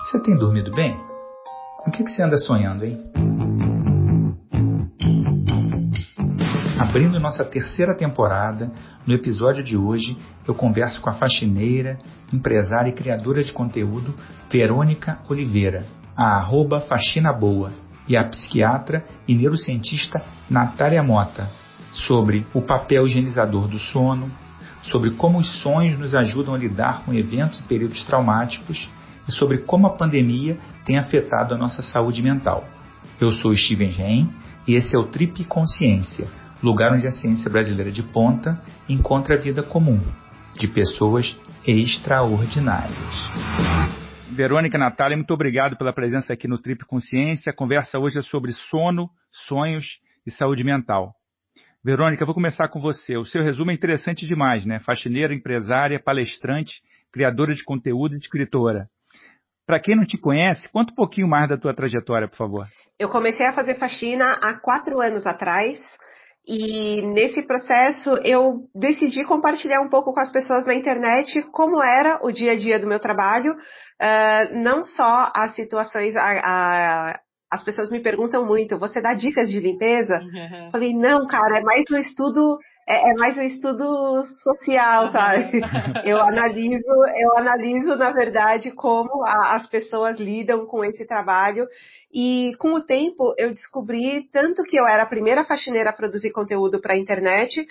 Você tem dormido bem? Com o que, que você anda sonhando, hein? Abrindo nossa terceira temporada, no episódio de hoje eu converso com a faxineira, empresária e criadora de conteúdo Verônica Oliveira, a arroba Faxina Boa, e a psiquiatra e neurocientista Natália Mota, sobre o papel higienizador do sono, sobre como os sonhos nos ajudam a lidar com eventos e períodos traumáticos e sobre como a pandemia tem afetado a nossa saúde mental. Eu sou Steven Gen e esse é o Trip Consciência, lugar onde a ciência brasileira de ponta encontra a vida comum de pessoas extraordinárias. Verônica Natália, muito obrigado pela presença aqui no Trip Consciência. A conversa hoje é sobre sono, sonhos e saúde mental. Verônica, vou começar com você. O seu resumo é interessante demais, né? Faxineira, empresária, palestrante, criadora de conteúdo e escritora. Para quem não te conhece, conta um pouquinho mais da tua trajetória, por favor. Eu comecei a fazer faxina há quatro anos atrás. E nesse processo eu decidi compartilhar um pouco com as pessoas na internet como era o dia a dia do meu trabalho, uh, não só as situações, a, a, as pessoas me perguntam muito, você dá dicas de limpeza? Uhum. Falei, não, cara, é mais um estudo, é, é mais um estudo social, uhum. sabe? Eu analiso, eu analiso, na verdade, como a, as pessoas lidam com esse trabalho. E com o tempo eu descobri tanto que eu era a primeira faxineira a produzir conteúdo para a internet,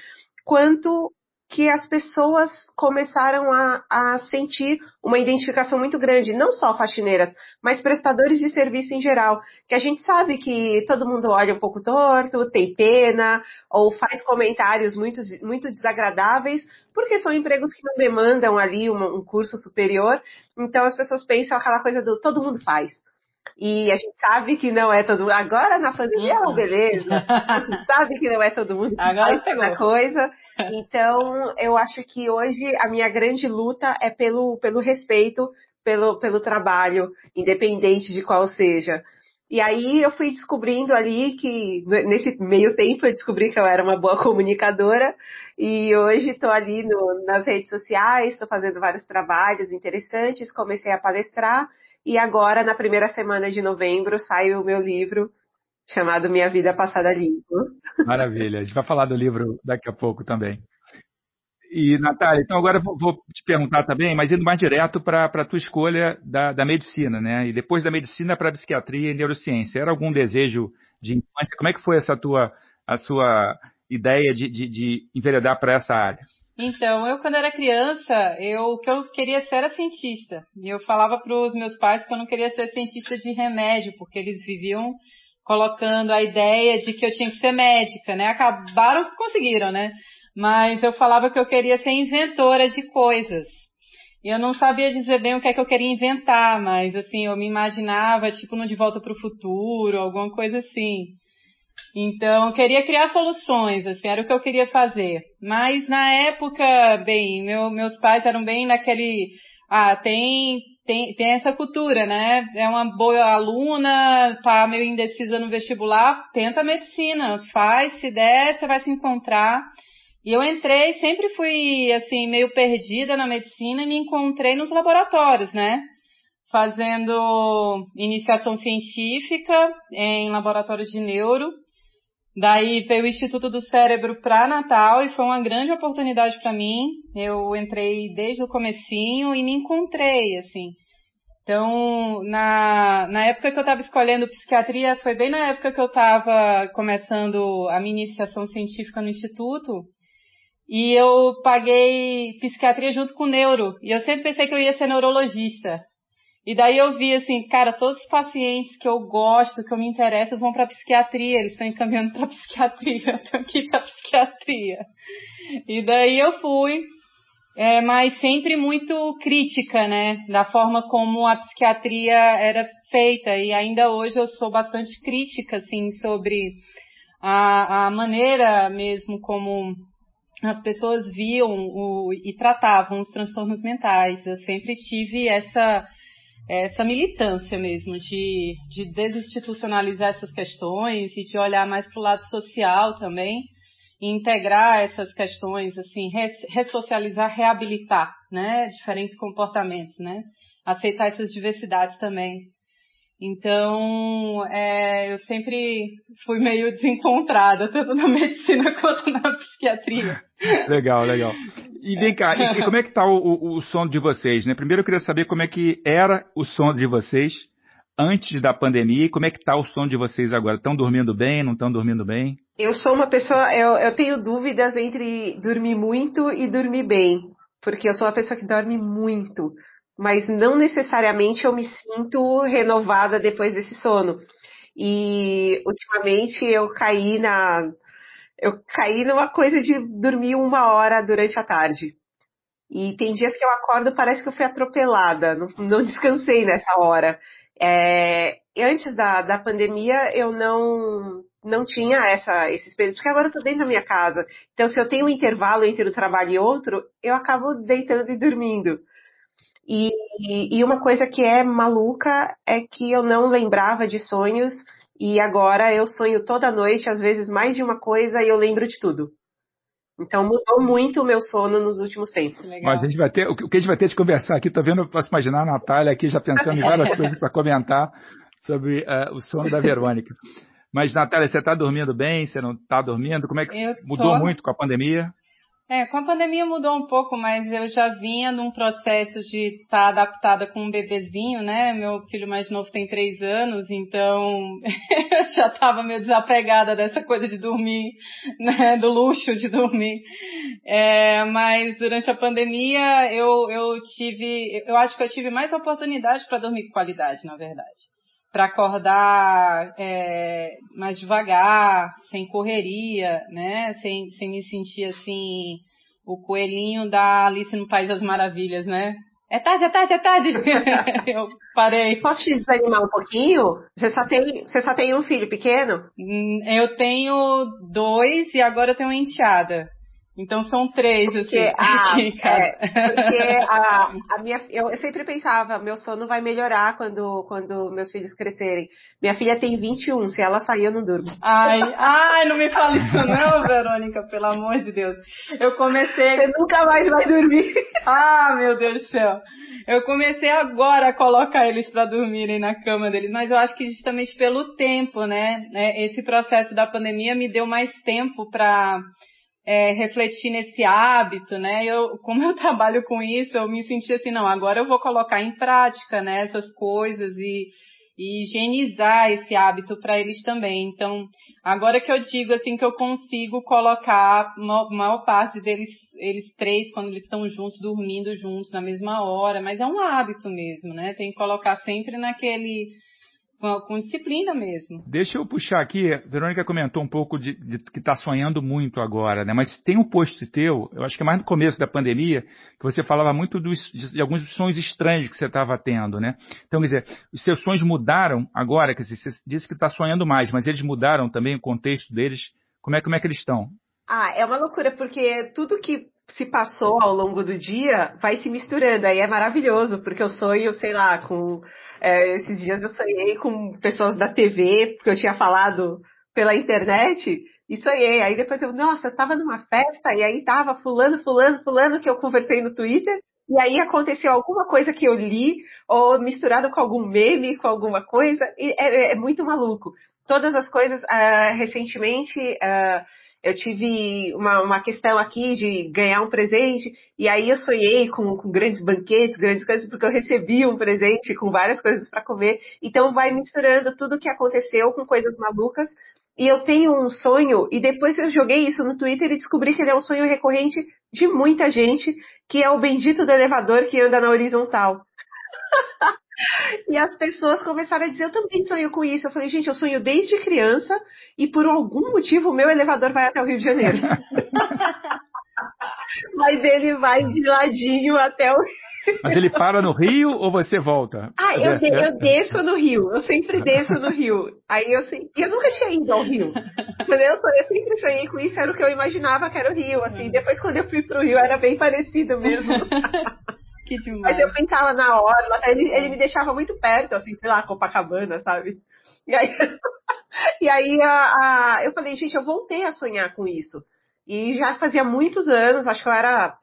quanto que as pessoas começaram a, a, sentir uma identificação muito grande, não só faxineiras, mas prestadores de serviço em geral, que a gente sabe que todo mundo olha um pouco torto, tem pena, ou faz comentários muito, muito desagradáveis, porque são empregos que não demandam ali um, um curso superior, então as pessoas pensam aquela coisa do todo mundo faz. E a gente sabe que não é todo mundo. Agora na pandemia é uma beleza. A gente sabe que não é todo mundo Agora essa coisa. Então, eu acho que hoje a minha grande luta é pelo, pelo respeito, pelo, pelo trabalho, independente de qual seja. E aí eu fui descobrindo ali que, nesse meio tempo, eu descobri que eu era uma boa comunicadora. E hoje estou ali no, nas redes sociais, estou fazendo vários trabalhos interessantes, comecei a palestrar. E agora, na primeira semana de novembro, sai o meu livro chamado Minha Vida Passada Limpo. Maravilha. A gente vai falar do livro daqui a pouco também. E, Natália, então agora vou, te perguntar também, mas indo mais direto para a tua escolha da, da, medicina, né? E depois da medicina para psiquiatria e neurociência. Era algum desejo de infância? Como é que foi essa tua, a sua ideia de, de, de enveredar para essa área? Então, eu quando era criança, eu o que eu queria ser era cientista. E eu falava para os meus pais que eu não queria ser cientista de remédio, porque eles viviam colocando a ideia de que eu tinha que ser médica, né? Acabaram que conseguiram, né? Mas eu falava que eu queria ser inventora de coisas. E eu não sabia dizer bem o que é que eu queria inventar, mas assim, eu me imaginava tipo no De Volta para o Futuro, alguma coisa assim. Então, queria criar soluções, assim, era o que eu queria fazer. Mas na época, bem, meu, meus pais eram bem naquele, ah, tem, tem, tem essa cultura, né? É uma boa aluna, tá meio indecisa no vestibular, tenta medicina, faz, se der, você vai se encontrar. E eu entrei, sempre fui, assim, meio perdida na medicina e me encontrei nos laboratórios, né? Fazendo iniciação científica em laboratórios de neuro Daí veio o Instituto do Cérebro para Natal e foi uma grande oportunidade para mim. Eu entrei desde o comecinho e me encontrei, assim. Então, na, na época que eu estava escolhendo psiquiatria, foi bem na época que eu estava começando a minha iniciação científica no Instituto. E eu paguei psiquiatria junto com neuro. E eu sempre pensei que eu ia ser neurologista. E daí eu vi assim, cara, todos os pacientes que eu gosto, que eu me interesso, vão para psiquiatria, eles estão encaminhando para psiquiatria, estou aqui para psiquiatria. E daí eu fui, é, mas sempre muito crítica, né, da forma como a psiquiatria era feita. E ainda hoje eu sou bastante crítica, assim, sobre a, a maneira mesmo como as pessoas viam o, e tratavam os transtornos mentais. Eu sempre tive essa essa militância mesmo de, de desinstitucionalizar essas questões e de olhar mais para o lado social também e integrar essas questões, assim, ressocializar, reabilitar, né, diferentes comportamentos, né. aceitar essas diversidades também. Então, é, eu sempre fui meio desencontrada, tanto na medicina quanto na psiquiatria. Legal, legal. E vem cá, e, e como é que está o, o, o sono de vocês, né? Primeiro eu queria saber como é que era o sono de vocês antes da pandemia e como é que está o sono de vocês agora? Estão dormindo bem, não estão dormindo bem? Eu sou uma pessoa, eu, eu tenho dúvidas entre dormir muito e dormir bem, porque eu sou uma pessoa que dorme muito mas não necessariamente eu me sinto renovada depois desse sono. E ultimamente eu caí na eu caí numa coisa de dormir uma hora durante a tarde. E tem dias que eu acordo, parece que eu fui atropelada, não, não descansei nessa hora. É, antes da, da pandemia, eu não, não tinha essa, esse espelho, porque agora eu tô dentro da minha casa. Então, se eu tenho um intervalo entre o trabalho e outro, eu acabo deitando e dormindo. E, e uma coisa que é maluca é que eu não lembrava de sonhos e agora eu sonho toda noite, às vezes mais de uma coisa, e eu lembro de tudo. Então mudou muito o meu sono nos últimos tempos. Legal. Mas a gente vai ter, o que a gente vai ter de conversar aqui, tô vendo, eu posso imaginar a Natália aqui já pensando em várias coisas para comentar sobre uh, o sono da Verônica. Mas, Natália, você está dormindo bem? Você não está dormindo? Como é que mudou muito com a pandemia? É, com a pandemia mudou um pouco, mas eu já vinha num processo de estar tá adaptada com um bebezinho, né? Meu filho mais novo tem três anos, então eu já estava meio desapegada dessa coisa de dormir, né? Do luxo de dormir. É, mas durante a pandemia eu, eu tive, eu acho que eu tive mais oportunidade para dormir com qualidade, na verdade para acordar é, mais devagar, sem correria, né? Sem, sem me sentir assim, o coelhinho da Alice no País das Maravilhas, né? É tarde, é tarde, é tarde. eu parei. Posso te desanimar um pouquinho? Você só tem, você só tem um filho pequeno? Hum, eu tenho dois e agora eu tenho uma enteada. Então são três, porque, assim. Ah, é, porque a, a minha, eu, eu, sempre pensava, meu sono vai melhorar quando, quando meus filhos crescerem. Minha filha tem 21, se ela sair eu não durmo. Ai, ai, não me fala isso não, Verônica, pelo amor de Deus. Eu comecei... Você nunca mais vai dormir. Ah, meu Deus do céu. Eu comecei agora a colocar eles para dormirem na cama deles, mas eu acho que justamente pelo tempo, né? É, esse processo da pandemia me deu mais tempo para é, refletir nesse hábito, né? Eu, como eu trabalho com isso, eu me senti assim, não, agora eu vou colocar em prática, né, essas coisas e, e higienizar esse hábito para eles também. Então, agora que eu digo assim que eu consigo colocar a maior parte deles, eles três, quando eles estão juntos, dormindo juntos na mesma hora, mas é um hábito mesmo, né? Tem que colocar sempre naquele com, com, disciplina mesmo. Deixa eu puxar aqui, Verônica comentou um pouco de, de que está sonhando muito agora, né? Mas tem um post teu, eu acho que é mais no começo da pandemia, que você falava muito dos, de, de alguns sonhos estranhos que você estava tendo, né? Então, quer dizer, os seus sonhos mudaram agora, quer dizer, você disse que está sonhando mais, mas eles mudaram também o contexto deles. Como é, como é que eles estão? Ah, é uma loucura, porque tudo que se passou ao longo do dia vai se misturando. Aí é maravilhoso, porque eu sonho, sei lá, com. É, esses dias eu sonhei com pessoas da TV, porque eu tinha falado pela internet, e sonhei. Aí depois eu, nossa, eu tava numa festa, e aí tava fulano, fulano, fulano, que eu conversei no Twitter. E aí aconteceu alguma coisa que eu li, ou misturado com algum meme, com alguma coisa, e é, é muito maluco. Todas as coisas, uh, recentemente, uh, eu tive uma, uma questão aqui de ganhar um presente, e aí eu sonhei com, com grandes banquetes, grandes coisas, porque eu recebi um presente com várias coisas para comer. Então vai misturando tudo o que aconteceu com coisas malucas. E eu tenho um sonho, e depois eu joguei isso no Twitter e descobri que ele é um sonho recorrente de muita gente, que é o bendito do elevador que anda na horizontal. E as pessoas começaram a dizer, eu também sonho com isso. Eu falei, gente, eu sonho desde criança e por algum motivo o meu elevador vai até o Rio de Janeiro. Mas ele vai de ladinho até o Mas ele para no Rio ou você volta? Ah, eu, de, eu desço no Rio. Eu sempre desço no Rio. Aí eu eu nunca tinha ido ao Rio. Mas eu, eu sempre sonhei com isso, era o que eu imaginava que era o Rio. Assim, depois quando eu fui pro Rio era bem parecido mesmo. Que demais. Mas eu pensava na hora, ele, ele me deixava muito perto, assim, sei lá, Copacabana, sabe? E aí, e aí a, a, eu falei, gente, eu voltei a sonhar com isso. E já fazia muitos anos, acho que eu era,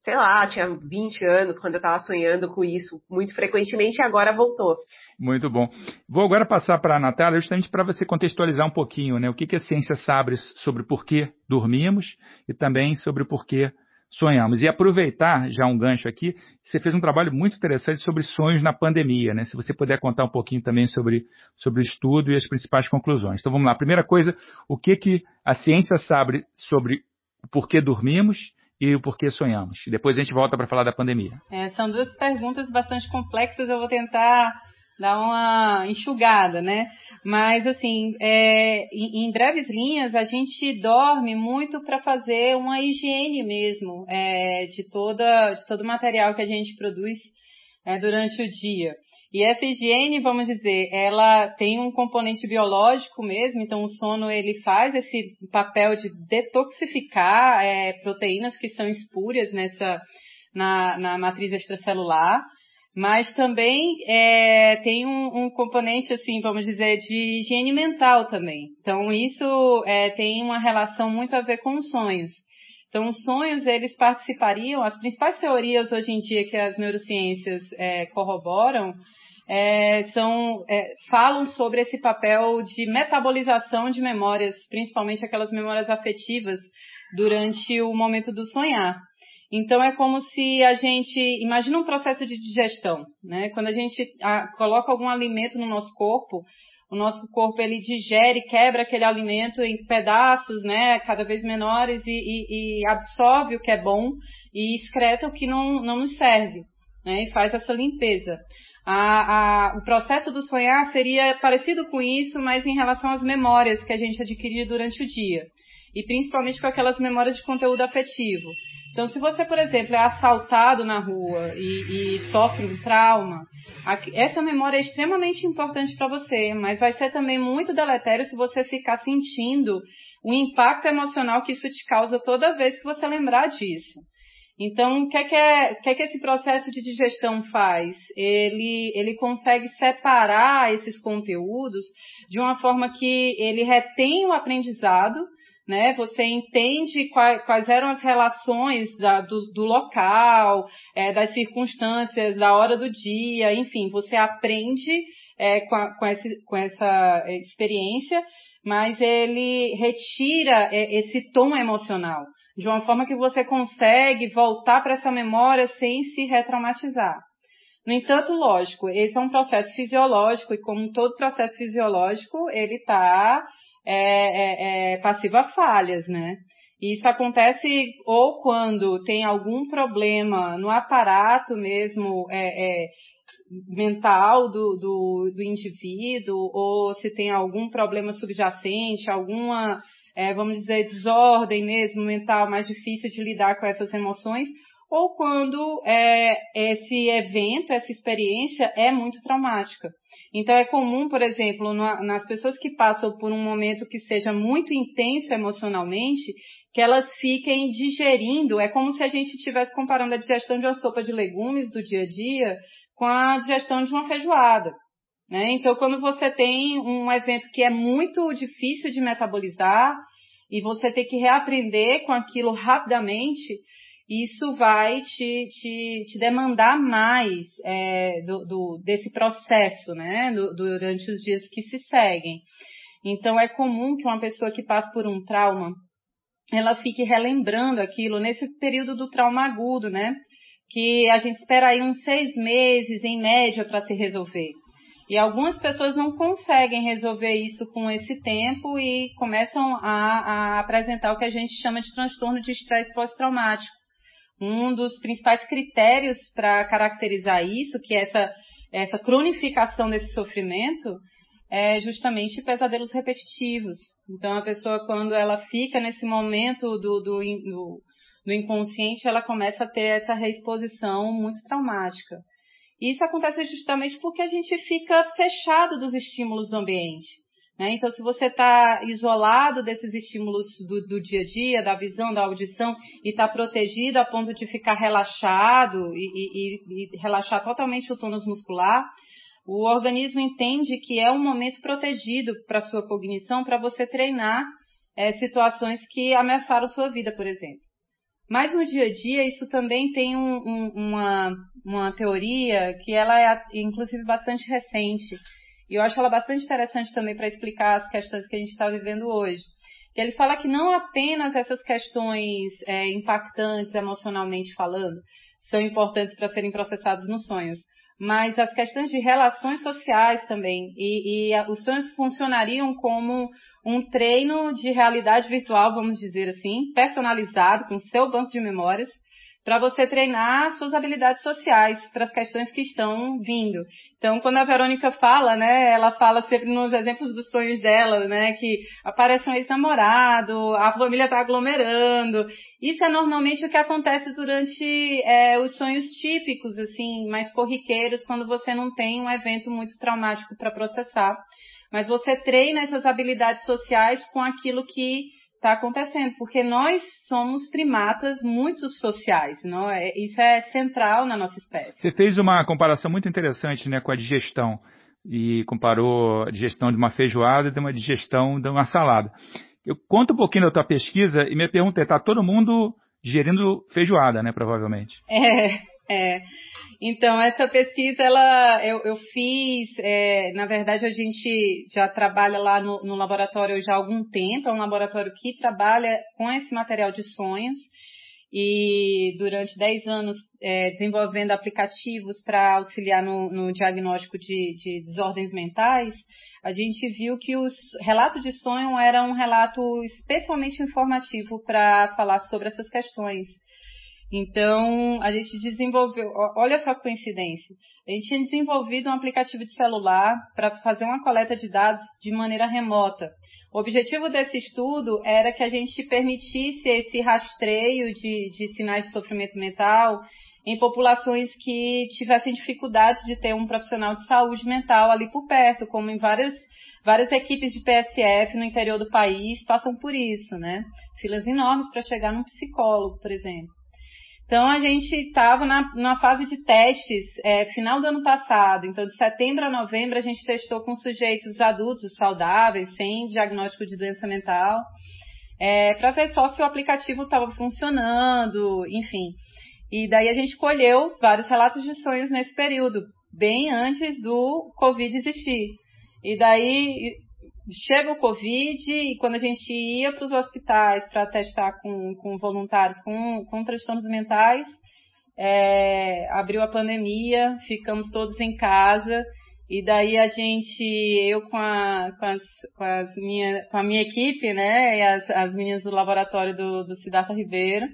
sei lá, tinha 20 anos quando eu estava sonhando com isso muito frequentemente e agora voltou. Muito bom. Vou agora passar para a Natália justamente para você contextualizar um pouquinho né, o que, que a ciência sabe sobre por que dormimos e também sobre por que sonhamos. E aproveitar já um gancho aqui, você fez um trabalho muito interessante sobre sonhos na pandemia, né? Se você puder contar um pouquinho também sobre, sobre o estudo e as principais conclusões. Então vamos lá. Primeira coisa, o que, que a ciência sabe sobre o porquê dormimos e o porquê sonhamos. Depois a gente volta para falar da pandemia. É, são duas perguntas bastante complexas, eu vou tentar dar uma enxugada, né? Mas, assim, é, em, em, breves linhas, a gente dorme muito para fazer uma higiene mesmo é, de, toda, de todo o material que a gente produz é, durante o dia. E essa higiene, vamos dizer, ela tem um componente biológico mesmo, então o sono ele faz esse papel de detoxificar é, proteínas que são espúrias nessa, na, na matriz extracelular, mas também é, tem um, um, componente, assim, vamos dizer, de higiene mental também. Então isso é, tem uma relação muito a ver com os sonhos. Então, os sonhos, eles participariam, as principais teorias hoje em dia que as neurociências é, corroboram, é, são, é, falam sobre esse papel de metabolização de memórias, principalmente aquelas memórias afetivas, durante o momento do sonhar. Então é como se a gente imagina um processo de digestão, né? Quando a gente a, coloca algum alimento no nosso corpo, o nosso corpo ele digere, quebra aquele alimento em pedaços, né? Cada vez menores e, e, e absorve o que é bom e excreta o que não, não nos serve, né? E faz essa limpeza. A, a, o processo do sonhar seria parecido com isso, mas em relação às memórias que a gente adquiria durante o dia. E principalmente com aquelas memórias de conteúdo afetivo. Então, se você, por exemplo, é assaltado na rua e, e sofre um trauma, essa memória é extremamente importante para você, mas vai ser também muito deletério se você ficar sentindo o impacto emocional que isso te causa toda vez que você lembrar disso. Então, o que é que, é, que, é que esse processo de digestão faz? Ele, ele consegue separar esses conteúdos de uma forma que ele retém o aprendizado, né? Você entende quais, quais eram as relações da, do, do, local, é, das circunstâncias, da hora do dia, enfim, você aprende é, com, a, com, esse, com essa experiência, mas ele retira é, esse tom emocional de uma forma que você consegue voltar para essa memória sem se retraumatizar. No entanto, lógico, esse é um processo fisiológico e como todo processo fisiológico, ele está é, é, é, passivo a falhas, né? Isso acontece ou quando tem algum problema no aparato mesmo é, é, mental do, do, do indivíduo, ou se tem algum problema subjacente, alguma é, vamos dizer, desordem mesmo mental, mais difícil de lidar com essas emoções, ou quando é, esse evento, essa experiência é muito traumática. Então é comum, por exemplo, na, nas pessoas que passam por um momento que seja muito intenso emocionalmente, que elas fiquem digerindo, é como se a gente estivesse comparando a digestão de uma sopa de legumes do dia a dia com a digestão de uma feijoada. Né? Então, quando você tem um evento que é muito difícil de metabolizar e você tem que reaprender com aquilo rapidamente, isso vai te, te, te demandar mais é, do, do, desse processo, né, do, durante os dias que se seguem. Então, é comum que uma pessoa que passa por um trauma, ela fique relembrando aquilo nesse período do trauma agudo, né? Que a gente espera aí uns seis meses, em média, para se resolver. E algumas pessoas não conseguem resolver isso com esse tempo e começam a, a apresentar o que a gente chama de transtorno de estresse pós-traumático. Um dos principais critérios para caracterizar isso, que é essa, essa cronificação desse sofrimento, é justamente pesadelos repetitivos. Então, a pessoa, quando ela fica nesse momento do, do, do, do inconsciente, ela começa a ter essa reexposição muito traumática. E isso acontece justamente porque a gente fica fechado dos estímulos do ambiente. Né? Então, se você está isolado desses estímulos do, do, dia a dia, da visão, da audição, e está protegido a ponto de ficar relaxado e, e, e relaxar totalmente o tônus muscular, o organismo entende que é um momento protegido para sua cognição, para você treinar é, situações que ameaçaram sua vida, por exemplo. Mas no dia a dia isso também tem um, um, uma, uma teoria que ela é inclusive bastante recente. E eu acho ela bastante interessante também para explicar as questões que a gente está vivendo hoje. Ele fala que não apenas essas questões é, impactantes emocionalmente falando são importantes para serem processados nos sonhos, mas as questões de relações sociais também. E, e os sonhos funcionariam como um treino de realidade virtual, vamos dizer assim, personalizado, com seu banco de memórias, para você treinar suas habilidades sociais para as questões que estão vindo. Então, quando a Verônica fala, né, ela fala sempre nos exemplos dos sonhos dela, né, que aparece um ex-namorado, a família está aglomerando. Isso é normalmente o que acontece durante é, os sonhos típicos, assim, mais corriqueiros, quando você não tem um evento muito traumático para processar. Mas você treina essas habilidades sociais com aquilo que está acontecendo, porque nós somos primatas muito sociais, não é? Isso é central na nossa espécie. Você fez uma comparação muito interessante, né, com a digestão e comparou a digestão de uma feijoada de uma digestão de uma salada. Eu conto um pouquinho da tua pesquisa e minha pergunta é: está todo mundo digerindo feijoada, né, provavelmente? É, é. Então, essa pesquisa, ela, eu, eu fiz, é, na verdade, a gente já trabalha lá no, no, laboratório já há algum tempo, é um laboratório que trabalha com esse material de sonhos e durante 10 anos é, desenvolvendo aplicativos para auxiliar no, no diagnóstico de, de, desordens mentais, a gente viu que o relato de sonho era um relato especialmente informativo para falar sobre essas questões. Então, a gente desenvolveu, olha só a coincidência, a gente tinha desenvolvido um aplicativo de celular para fazer uma coleta de dados de maneira remota. O objetivo desse estudo era que a gente permitisse esse rastreio de, de sinais de sofrimento mental em populações que tivessem dificuldade de ter um profissional de saúde mental ali por perto, como em várias, várias equipes de PSF no interior do país passam por isso, né? Filas enormes para chegar num psicólogo, por exemplo. Então a gente estava na, na, fase de testes é, final do ano passado. Então de setembro a novembro a gente testou com sujeitos adultos saudáveis, sem diagnóstico de doença mental, é, para ver só se o aplicativo estava funcionando, enfim. E daí a gente colheu vários relatos de sonhos nesse período, bem antes do Covid existir. E daí chega o Covid e quando a gente ia para os hospitais para testar com, com voluntários com, com transtornos mentais, é, abriu a pandemia, ficamos todos em casa e daí a gente, eu com a, com, as, com, as minha, com a minha equipe, né, e as, as meninas do laboratório do, do Siddhartha Ribeiro,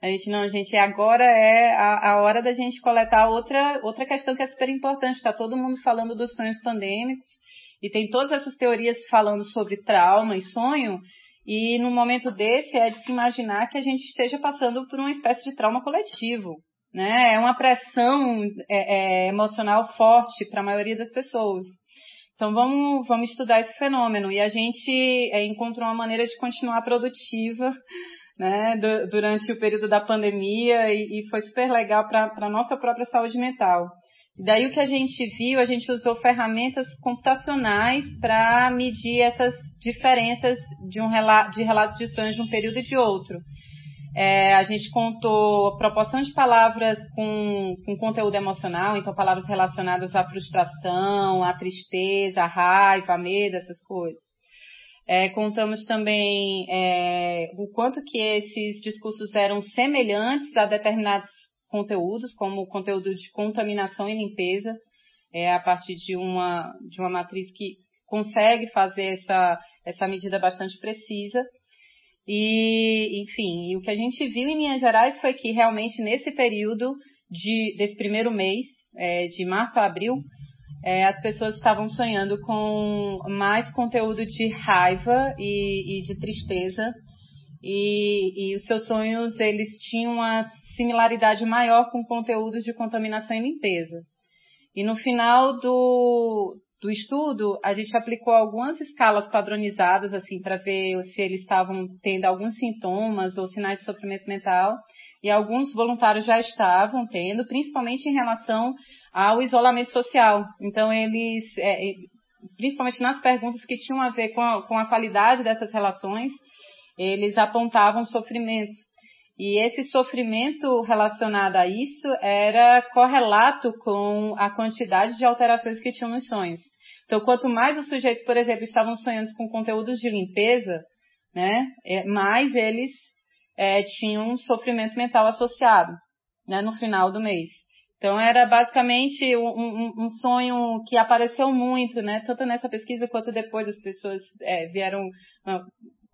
a gente não, gente, agora é a, a hora da gente coletar outra, outra questão que é super importante. Está todo mundo falando dos sonhos pandêmicos e tem todas essas teorias falando sobre trauma e sonho, e no momento desse é de se imaginar que a gente esteja passando por uma espécie de trauma coletivo. Né? É uma pressão é, é, emocional forte para a maioria das pessoas. Então vamos, vamos estudar esse fenômeno. E a gente é, encontrou uma maneira de continuar produtiva né, durante o período da pandemia e, e foi super legal para a nossa própria saúde mental. Daí o que a gente viu, a gente usou ferramentas computacionais para medir essas diferenças de, um relato, de relatos de sonhos de um período e de outro. É, a gente contou a proporção de palavras com, com conteúdo emocional, então palavras relacionadas à frustração, à tristeza, à raiva, à medo, essas coisas. É, contamos também é, o quanto que esses discursos eram semelhantes a determinados conteúdos, como o conteúdo de contaminação e limpeza, é, a partir de uma, de uma matriz que consegue fazer essa, essa medida bastante precisa. E, enfim, e o que a gente viu em Minas Gerais foi que realmente nesse período de, desse primeiro mês, é, de março a abril, é, as pessoas estavam sonhando com mais conteúdo de raiva e, e de tristeza. E, e, os seus sonhos, eles tinham uma similaridade maior com conteúdos de contaminação e limpeza. E no final do, do estudo, a gente aplicou algumas escalas padronizadas, assim, para ver se eles estavam tendo alguns sintomas ou sinais de sofrimento mental. E alguns voluntários já estavam tendo, principalmente em relação ao isolamento social. Então, eles, é, principalmente nas perguntas que tinham a ver com a, com a qualidade dessas relações, eles apontavam sofrimento. E esse sofrimento relacionado a isso era correlato com a quantidade de alterações que tinham nos sonhos. Então, quanto mais os sujeitos, por exemplo, estavam sonhando com conteúdos de limpeza, né, é, mais eles é, tinham um sofrimento mental associado, né, no final do mês. Então era basicamente um, um, um, sonho que apareceu muito, né? Tanto nessa pesquisa quanto depois as pessoas é, vieram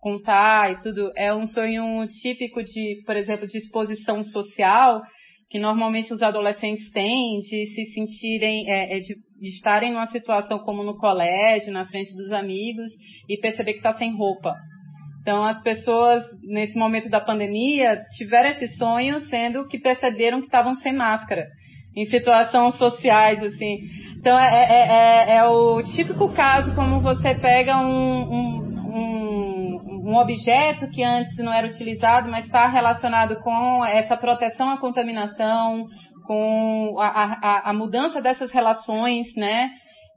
contar e tudo. É um sonho típico de, por exemplo, de exposição social que normalmente os adolescentes têm de se sentirem, é, é de, de, estarem numa situação como no colégio, na frente dos amigos e perceber que está sem roupa. Então, as pessoas, nesse momento da pandemia, tiveram esse sonho, sendo que perceberam que estavam sem máscara, em situações sociais, assim. Então, é, é, é, é o típico caso como você pega um, um, um, objeto que antes não era utilizado, mas está relacionado com essa proteção à contaminação, com a, a, a mudança dessas relações, né?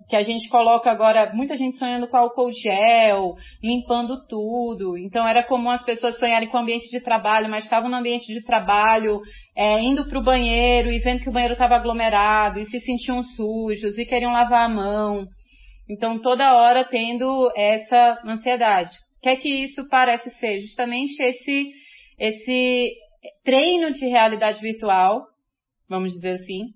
que a gente coloca agora, muita gente sonhando com álcool gel, limpando tudo. Então era comum as pessoas sonharem com o ambiente de trabalho, mas estavam no ambiente de trabalho, é, indo para o banheiro e vendo que o banheiro estava aglomerado e se sentiam sujos e queriam lavar a mão. Então toda hora tendo essa ansiedade. O que é que isso parece ser? Justamente esse, esse treino de realidade virtual, vamos dizer assim,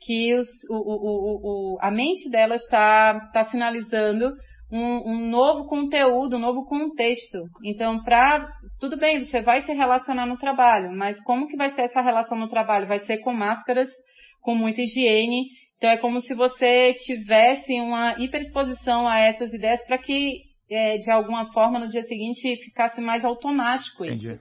que os, o, o, o, a mente dela está, está finalizando um, um, novo conteúdo, um novo contexto. Então, para tudo bem, você vai se relacionar no trabalho, mas como que vai ser essa relação no trabalho? Vai ser com máscaras, com muita higiene. Então, é como se você tivesse uma hiperexposição a essas ideias para que, é, de alguma forma, no dia seguinte ficasse mais automático isso. Entendi.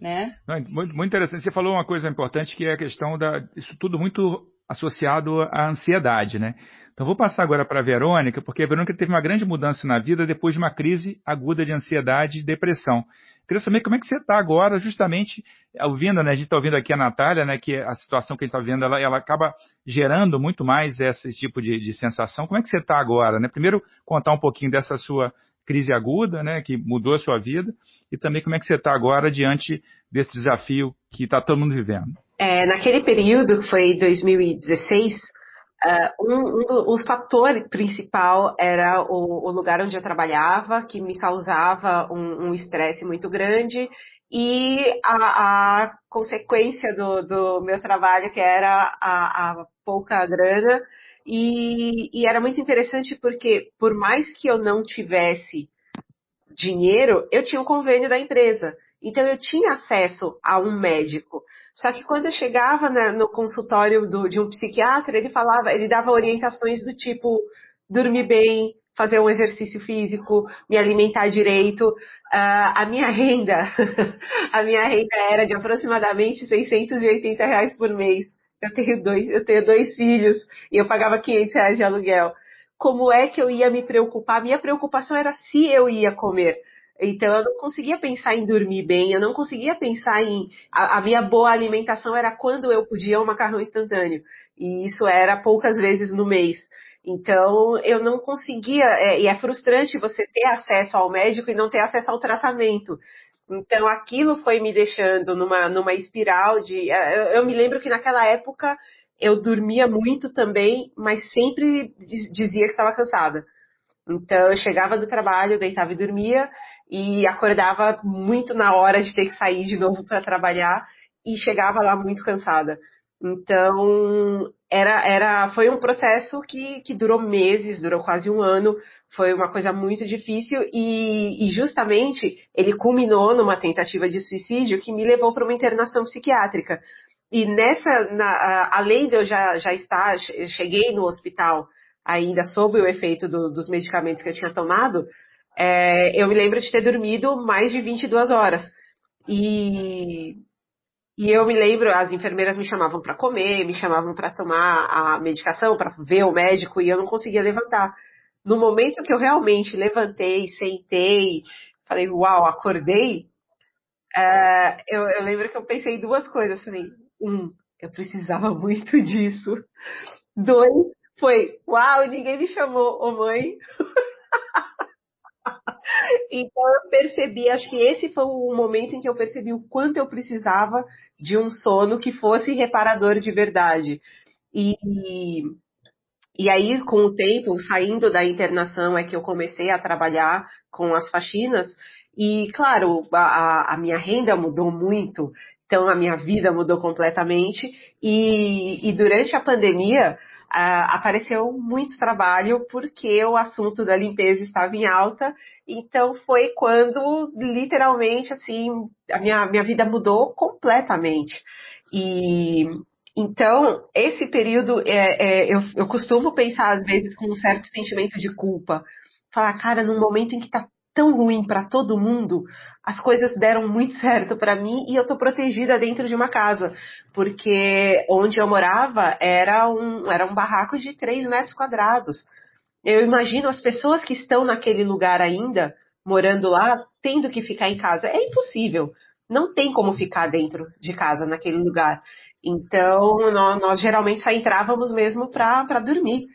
Né? Não, muito, muito interessante. Você falou uma coisa importante que é a questão da. Isso tudo muito associado à ansiedade, né? Então vou passar agora para a Verônica, porque a Verônica teve uma grande mudança na vida depois de uma crise aguda de ansiedade e depressão. Queria saber como é que você está agora, justamente ouvindo, né? A gente está ouvindo aqui a Natália, né? Que a situação que a gente está vendo, ela, ela acaba gerando muito mais esse tipo de, de sensação. Como é que você está agora, né? Primeiro contar um pouquinho dessa sua crise aguda, né? Que mudou a sua vida e também como é que você está agora diante desse desafio que está todo mundo vivendo. É, naquele período, que foi 2016, uh, é, um, um do, o fator principal era o, o, lugar onde eu trabalhava, que me causava um estresse um muito grande, e a, a consequência do, do, meu trabalho, que era a, a pouca grana, e, e era muito interessante porque, por mais que eu não tivesse dinheiro, eu tinha um convênio da empresa. Então eu tinha acesso a um médico. Só que quando eu chegava na, no consultório do, de um psiquiatra, ele falava, ele dava orientações do tipo dormir bem, fazer um exercício físico, me alimentar direito. Uh, a minha renda, a minha renda era de aproximadamente 680 reais por mês. Eu tenho dois, eu tenho dois filhos e eu pagava 500 reais de aluguel. Como é que eu ia me preocupar? Minha preocupação era se eu ia comer. Então eu não conseguia pensar em dormir bem, eu não conseguia pensar em. A, a, minha boa alimentação era quando eu podia um macarrão instantâneo. E isso era poucas vezes no mês. Então eu não conseguia, é, e é frustrante você ter acesso ao médico e não ter acesso ao tratamento. Então aquilo foi me deixando numa, numa espiral de. É, eu, eu me lembro que naquela época eu dormia muito também, mas sempre dizia que estava cansada. Então eu chegava do trabalho, deitava e dormia, e acordava muito na hora de ter que sair de novo para trabalhar e chegava lá muito cansada. Então, era, era, foi um processo que, que durou meses, durou quase um ano, foi uma coisa muito difícil e, e justamente ele culminou numa tentativa de suicídio que me levou para uma internação psiquiátrica. E nessa, na, além de eu já, já estar, cheguei no hospital ainda sob o efeito do, dos medicamentos que eu tinha tomado, é, eu me lembro de ter dormido mais de 22 horas. E, e eu me lembro, as enfermeiras me chamavam para comer, me chamavam para tomar a medicação, para ver o médico, e eu não conseguia levantar. No momento que eu realmente levantei, sentei, falei, uau, acordei, é, eu, eu lembro que eu pensei duas coisas. Falei, um, eu precisava muito disso. Dois, foi, uau, ninguém me chamou, ô mãe. Então eu percebi, acho que esse foi o momento em que eu percebi o quanto eu precisava de um sono que fosse reparador de verdade. E, e aí, com o tempo, saindo da internação, é que eu comecei a trabalhar com as faxinas. E, claro, a, a minha renda mudou muito, então a minha vida mudou completamente. E, e durante a pandemia, apareceu muito trabalho porque o assunto da limpeza estava em alta. Então foi quando literalmente assim a minha, minha vida mudou completamente. E então esse período é, é, eu, eu costumo pensar às vezes com um certo sentimento de culpa. Falar, cara, num momento em que tá tão ruim para todo mundo, as coisas deram muito certo para mim e eu tô protegida dentro de uma casa, porque onde eu morava era um, era um barraco de 3 metros quadrados. Eu imagino as pessoas que estão naquele lugar ainda, morando lá, tendo que ficar em casa. É impossível. Não tem como ficar dentro de casa naquele lugar. Então, nós, nós geralmente só entrávamos mesmo para dormir.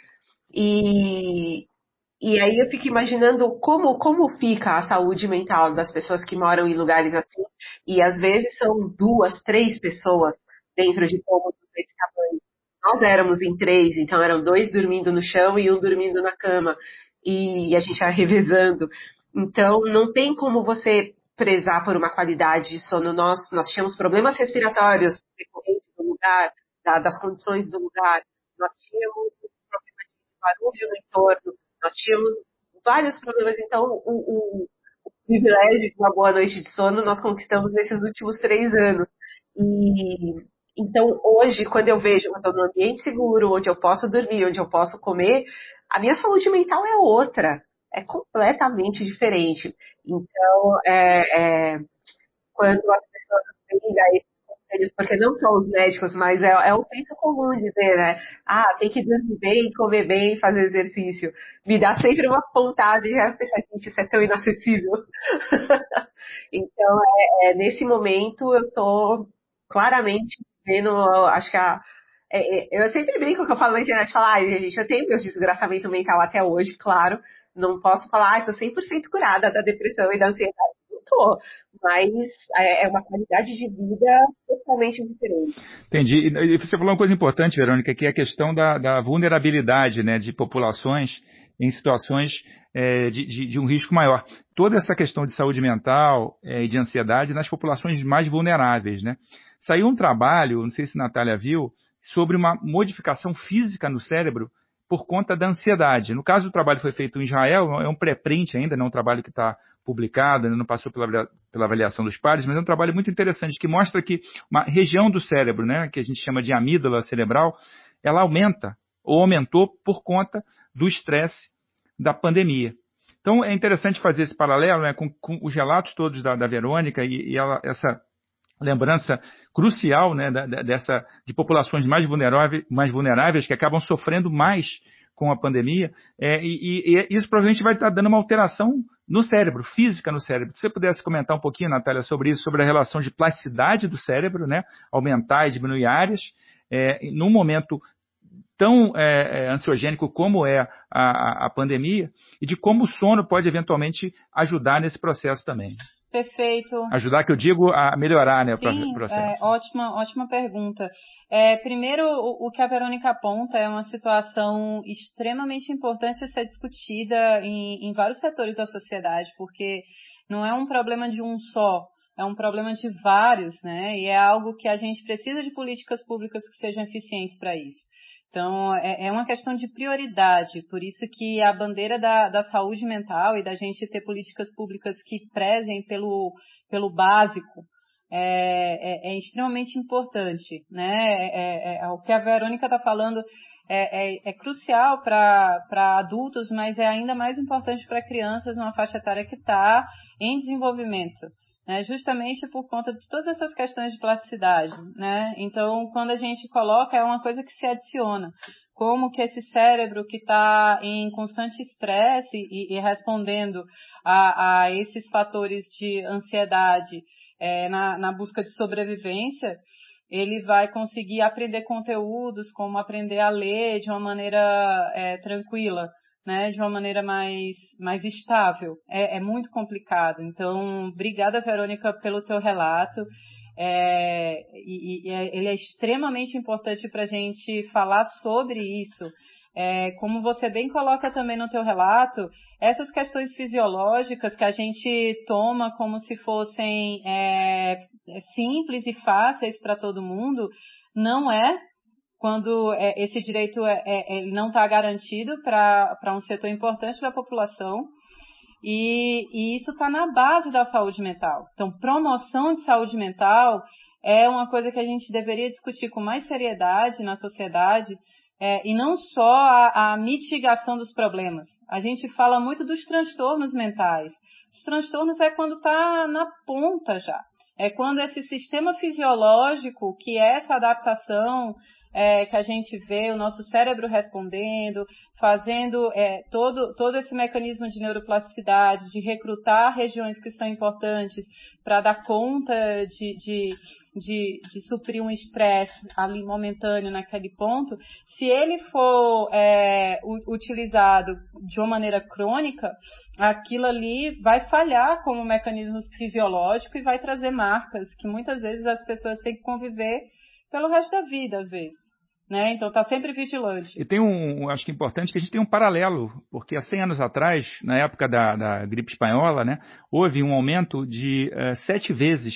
E, e aí eu fico imaginando como, como fica a saúde mental das pessoas que moram em lugares assim. E às vezes são duas, três pessoas dentro de cômodos desse tamanho. Nós éramos em três, então eram dois dormindo no chão e um dormindo na cama. E a gente ia revezando. Então não tem como você prezar por uma qualidade de sono. Nós, nós tínhamos problemas respiratórios decorrentes do lugar, da, das condições do lugar. Nós tínhamos problemas de barulho no entorno nós tínhamos vários problemas, então o, o, o privilégio de uma boa noite de sono nós conquistamos nesses últimos três anos. E então hoje, quando eu vejo que eu estou num ambiente seguro, onde eu posso dormir, onde eu posso comer, a minha saúde mental é outra, é completamente diferente. Então, é, é, quando as pessoas veem esse conselhos, porque não só os médicos, mas é, é um senso comum dizer, né? Ah, tem que dormir bem, comer bem, fazer exercício. Me dá sempre uma pontada de já pensar, gente, isso é tão inacessível. então, é, é, nesse momento, eu tô claramente vendo, acho que a, é, é, eu sempre brinco que eu falo na internet, falar, ah, gente, eu tenho meus desgraçamento mental até hoje, claro, não posso falar, ah, tô 100% curada da depressão e da ansiedade tô, mas é, é uma qualidade de vida totalmente diferente. Entendi. E você falou uma coisa importante, Verônica, que é a questão da, da vulnerabilidade né, de populações em situações é, de, de, de, um risco maior. Toda essa questão de saúde mental é, e de ansiedade nas populações mais vulneráveis. Né? Saiu um trabalho, não sei se a Natália viu, sobre uma modificação física no cérebro por conta da ansiedade. No caso, o trabalho foi feito em Israel, é um pré-print ainda, não é um trabalho que está publicado, ainda não passou pela, pela avaliação dos pares, mas é um trabalho muito interessante que mostra que uma região do cérebro, né, que a gente chama de amígdala cerebral, ela aumenta ou aumentou por conta do estresse da pandemia. Então é interessante fazer esse paralelo né, com, com os relatos todos da, da Verônica e, e ela, essa lembrança crucial né, dessa, de populações mais vulneráveis, mais vulneráveis que acabam sofrendo mais com a pandemia, é, e, e, isso provavelmente vai estar dando uma alteração no cérebro, física no cérebro. Se você pudesse comentar um pouquinho, Natália, sobre isso, sobre a relação de plasticidade do cérebro, né, aumentar e diminuir áreas, é, num momento tão é, é ansiogênico como é a, a pandemia, e de como o sono pode eventualmente ajudar nesse processo também. Perfeito. Ajudar, que eu digo, a melhorar né, Sim, o processo. É, ótima, ótima pergunta. É, primeiro, o, o, que a Verônica aponta é uma situação extremamente importante a ser discutida em, em vários setores da sociedade, porque não é um problema de um só, é um problema de vários, né? E é algo que a gente precisa de políticas públicas que sejam eficientes para isso. Então, é, é, uma questão de prioridade, por isso que a bandeira da, da, saúde mental e da gente ter políticas públicas que prezem pelo, pelo básico é, é, é extremamente importante. Né? É, é, é, o que a Verônica está falando é, crucial para adultos, mas é ainda mais importante para crianças numa faixa etária que está em desenvolvimento né, justamente por conta de todas essas questões de plasticidade, né? Então, quando a gente coloca, é uma coisa que se adiciona. Como que esse cérebro que está em constante estresse e, e, respondendo a, a, esses fatores de ansiedade é, na, na busca de sobrevivência, ele vai conseguir aprender conteúdos, como aprender a ler de uma maneira é, tranquila, né, de uma maneira mais, mais estável. É, é muito complicado. Então, obrigada, Verônica, pelo teu relato. É, e, e, é, ele é extremamente importante para a gente falar sobre isso. É, como você bem coloca também no teu relato, essas questões fisiológicas que a gente toma como se fossem é, simples e fáceis para todo mundo, não é quando é, esse direito é, é, não está garantido para um setor importante da população. E, e isso está na base da saúde mental. Então, promoção de saúde mental é uma coisa que a gente deveria discutir com mais seriedade na sociedade, é, e não só a, a, mitigação dos problemas. A gente fala muito dos transtornos mentais. Os transtornos é quando está na ponta já. É quando esse sistema fisiológico, que é essa adaptação é, que a gente vê o nosso cérebro respondendo, fazendo é, todo, todo esse mecanismo de neuroplasticidade, de recrutar regiões que são importantes para dar conta de, de, de, de suprir um estresse ali momentâneo naquele ponto, se ele for é, utilizado de uma maneira crônica, aquilo ali vai falhar como mecanismo fisiológico e vai trazer marcas que muitas vezes as pessoas têm que conviver pelo resto da vida, às vezes. Né? Então está sempre vigilante. E tem um, acho que é importante que a gente tem um paralelo, porque há 100 anos atrás, na época da, da gripe espanhola, né, houve um aumento de uh, sete vezes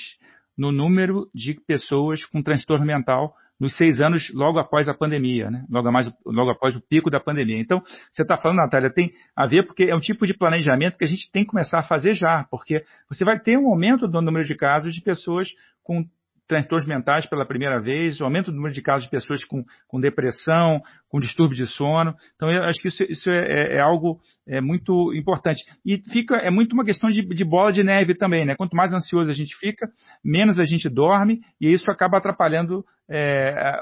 no número de pessoas com transtorno mental nos seis anos logo após a pandemia, né? logo, mais, logo após o pico da pandemia. Então, você está falando, Natália, tem a ver porque é um tipo de planejamento que a gente tem que começar a fazer já, porque você vai ter um aumento do número de casos de pessoas com transtornos mentais pela primeira vez, o aumento do número de casos de pessoas com, com depressão, com distúrbio de sono. Então, eu acho que isso, isso é, é, é, algo é, muito importante. E fica, é muito uma questão de, de, bola de neve também, né? Quanto mais ansioso a gente fica, menos a gente dorme, e isso acaba atrapalhando, é,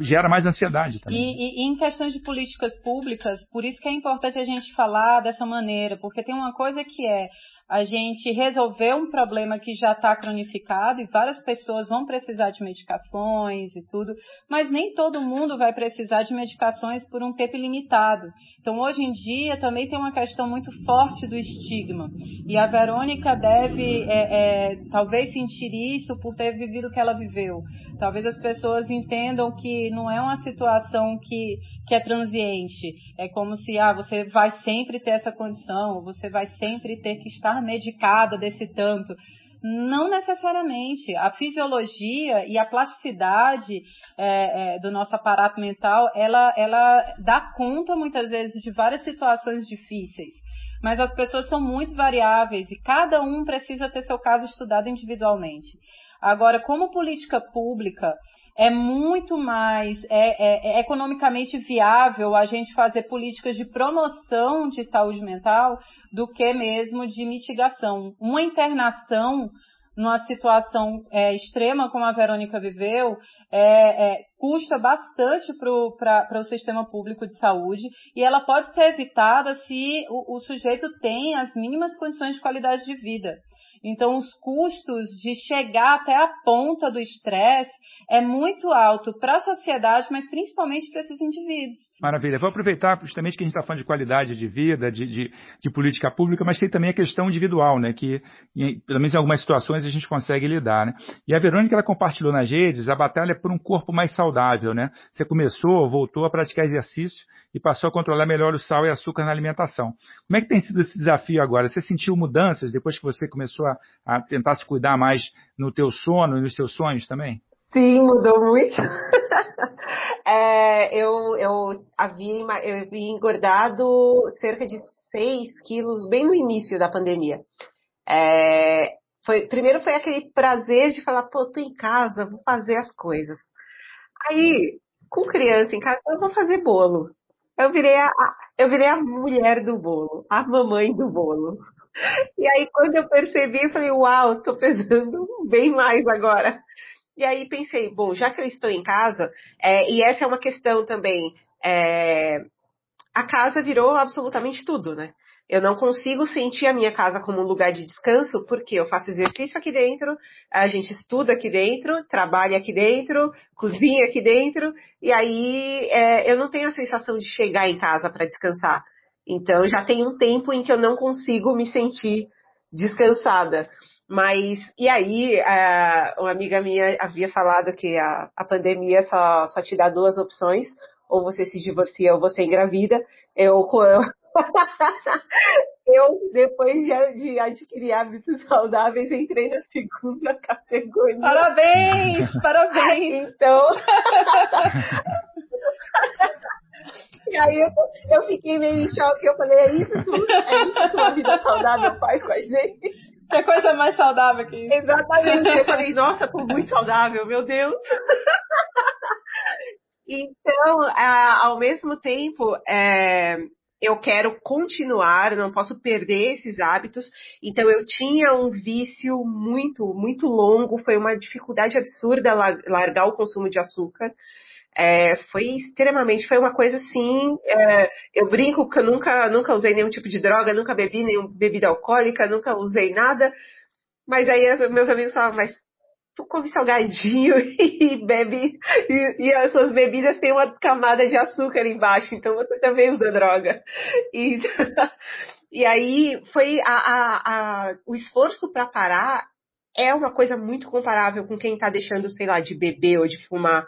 gera mais ansiedade também. E, e, em questões de políticas públicas, por isso que é importante a gente falar dessa maneira, porque tem uma coisa que é a gente resolver um problema que já está cronificado e várias pessoas vão precisar de medicações e tudo, mas nem todo mundo vai precisar de medicações por um tempo limitado. Então, hoje em dia, também tem uma questão muito forte do estigma. E a Verônica deve, é, é, talvez, sentir isso por ter vivido o que ela viveu. Talvez as pessoas entendam que não é uma situação que, que é transiente. É como se, ah, você vai sempre ter essa condição, você vai sempre ter que estar medicada desse tanto. Não necessariamente. A fisiologia e a plasticidade é, é, do nosso aparato mental, ela, ela dá conta muitas vezes de várias situações difíceis. Mas as pessoas são muito variáveis e cada um precisa ter seu caso estudado individualmente. Agora, como política pública, é muito mais é, é, é, economicamente viável a gente fazer políticas de promoção de saúde mental do que mesmo de mitigação. Uma internação numa situação é, extrema como a Verônica viveu, é, é, custa bastante para o sistema público de saúde e ela pode ser evitada se o, o sujeito tem as mínimas condições de qualidade de vida. Então, os custos de chegar até a ponta do estresse é muito alto para a sociedade, mas principalmente para esses indivíduos. Maravilha. Vou aproveitar justamente que a gente está falando de qualidade de vida, de, de, de, política pública, mas tem também a questão individual, né? Que, em, pelo menos em algumas situações, a gente consegue lidar, né? E a Verônica, ela compartilhou nas redes a batalha por um corpo mais saudável, né? Você começou, voltou a praticar exercício e passou a controlar melhor o sal e açúcar na alimentação. Como é que tem sido esse desafio agora? Você sentiu mudanças depois que você começou a, a tentar se cuidar mais no teu sono e nos teus sonhos também? Sim, mudou muito. é, eu, eu, havia, eu havia engordado cerca de 6 quilos bem no início da pandemia. É, foi, primeiro foi aquele prazer de falar, pô, tô em casa, vou fazer as coisas. Aí, com criança em casa, eu vou fazer bolo. Eu virei a, eu virei a mulher do bolo, a mamãe do bolo. E aí, quando eu percebi, eu falei, uau, tô pesando bem mais agora. E aí pensei, bom, já que eu estou em casa, é, e essa é uma questão também, é, a casa virou absolutamente tudo, né? Eu não consigo sentir a minha casa como um lugar de descanso, porque eu faço exercício aqui dentro, a gente estuda aqui dentro, trabalha aqui dentro, cozinha aqui dentro, e aí é, eu não tenho a sensação de chegar em casa para descansar. Então já tem um tempo em que eu não consigo me sentir descansada. Mas, e aí, uma amiga minha havia falado que a, a pandemia só, só te dá duas opções, ou você se divorcia ou você engravida. Eu, eu, eu depois de, de, adquirir hábitos saudáveis, entrei na segunda categoria. Parabéns! Parabéns! Então. E aí eu, eu fiquei meio em choque, eu falei, é isso tudo? É isso que uma vida saudável faz com a gente? Que coisa mais saudável que isso. Exatamente. Eu falei, nossa, tô muito saudável, meu Deus. Então, ao mesmo tempo, é, eu quero continuar, não posso perder esses hábitos. Então, eu tinha um vício muito, muito longo, foi uma dificuldade absurda largar o consumo de açúcar. É, foi extremamente, foi uma coisa assim. É, eu brinco que eu nunca, nunca usei nenhum tipo de droga, nunca bebi nenhuma bebida alcoólica, nunca usei nada. Mas aí meus amigos falavam, mas tu come salgadinho e bebe, e, e, as suas bebidas têm uma camada de açúcar embaixo, então você também usa droga. E, e aí foi a, a, a o esforço para parar é uma coisa muito comparável com quem tá deixando, sei lá, de beber ou de fumar